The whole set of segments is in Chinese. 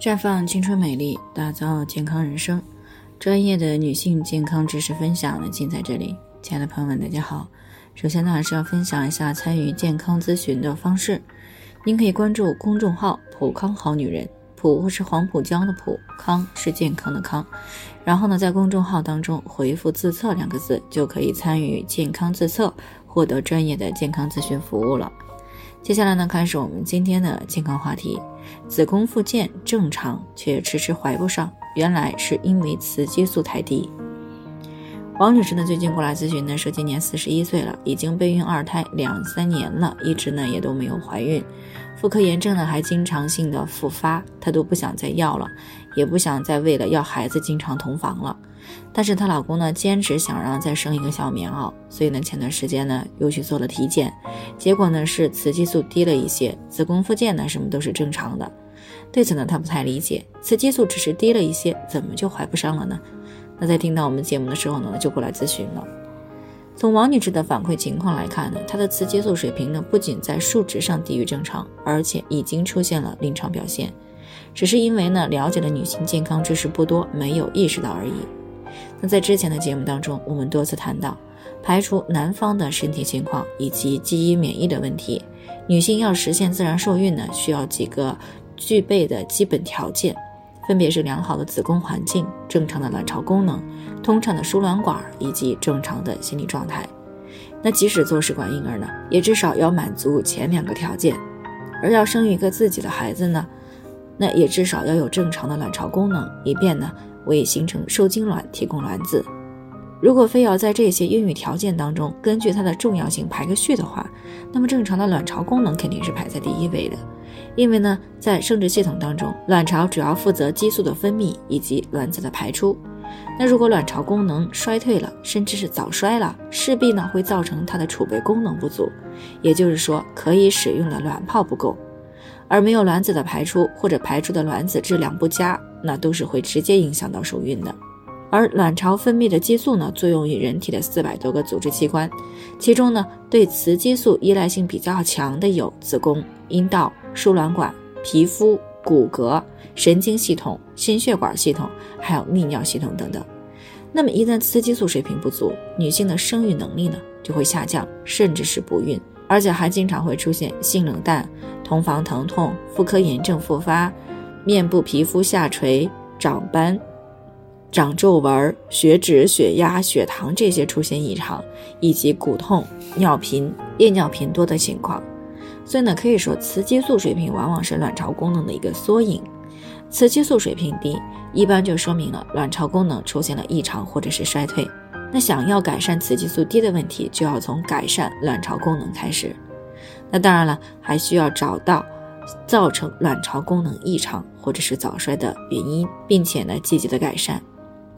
绽放青春美丽，打造健康人生。专业的女性健康知识分享呢，尽在这里。亲爱的朋友们，大家好。首先呢，还是要分享一下参与健康咨询的方式。您可以关注公众号“普康好女人”，普是黄浦江的浦，康是健康的康。然后呢，在公众号当中回复“自测”两个字，就可以参与健康自测，获得专业的健康咨询服务了。接下来呢，开始我们今天的健康话题。子宫复健正常，却迟迟怀不上，原来是因为雌激素太低。王女士呢，最近过来咨询呢，说今年四十一岁了，已经备孕二胎两三年了，一直呢也都没有怀孕，妇科炎症呢还经常性的复发，她都不想再要了，也不想再为了要孩子经常同房了。但是她老公呢，坚持想让再生一个小棉袄，所以呢，前段时间呢又去做了体检，结果呢是雌激素低了一些，子宫复健呢什么都是正常的。对此呢，她不太理解，雌激素只是低了一些，怎么就怀不上了呢？那在听到我们节目的时候呢，就过来咨询了。从王女士的反馈情况来看呢，她的雌激素水平呢不仅在数值上低于正常，而且已经出现了临床表现，只是因为呢了解的女性健康知识不多，没有意识到而已。那在之前的节目当中，我们多次谈到，排除男方的身体情况以及基因免疫的问题，女性要实现自然受孕呢，需要几个具备的基本条件。分别是良好的子宫环境、正常的卵巢功能、通畅的输卵管以及正常的心理状态。那即使做试管婴儿呢，也至少要满足前两个条件。而要生育一个自己的孩子呢，那也至少要有正常的卵巢功能，以便呢为形成受精卵提供卵子。如果非要在这些孕育条件当中根据它的重要性排个序的话，那么正常的卵巢功能肯定是排在第一位的。因为呢，在生殖系统当中，卵巢主要负责激素的分泌以及卵子的排出。那如果卵巢功能衰退了，甚至是早衰了，势必呢会造成它的储备功能不足，也就是说，可以使用的卵泡不够。而没有卵子的排出，或者排出的卵子质量不佳，那都是会直接影响到受孕的。而卵巢分泌的激素呢，作用于人体的四百多个组织器官，其中呢，对雌激素依赖性比较强的有子宫、阴道。输卵管、皮肤、骨骼、神经系统、心血管系统，还有泌尿系统等等。那么，一旦雌激素水平不足，女性的生育能力呢就会下降，甚至是不孕，而且还经常会出现性冷淡、同房疼痛、妇科炎症复发、面部皮肤下垂、长斑、长皱纹、血脂、血压、血糖这些出现异常，以及骨痛、尿频、夜尿频多的情况。所以呢，可以说雌激素水平往往是卵巢功能的一个缩影。雌激素水平低，一般就说明了卵巢功能出现了异常或者是衰退。那想要改善雌激素低的问题，就要从改善卵巢功能开始。那当然了，还需要找到造成卵巢功能异常或者是早衰的原因，并且呢积极的改善。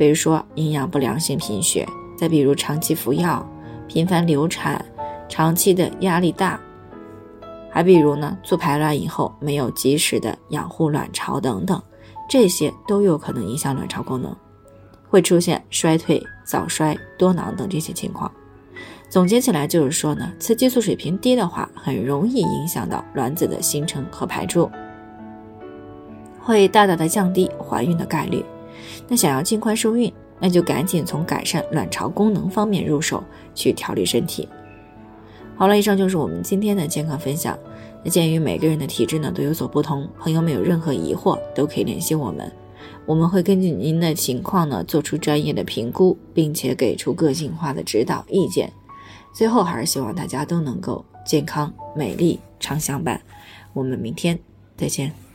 比如说营养不良性贫血，再比如长期服药、频繁流产、长期的压力大。还比如呢，做排卵以后没有及时的养护卵巢等等，这些都有可能影响卵巢功能，会出现衰退、早衰、多囊等这些情况。总结起来就是说呢，雌激素水平低的话，很容易影响到卵子的形成和排出，会大大的降低怀孕的概率。那想要尽快受孕，那就赶紧从改善卵巢功能方面入手，去调理身体。好了，以上就是我们今天的健康分享。那鉴于每个人的体质呢都有所不同，朋友们有任何疑惑都可以联系我们，我们会根据您的情况呢做出专业的评估，并且给出个性化的指导意见。最后还是希望大家都能够健康美丽常相伴。我们明天再见。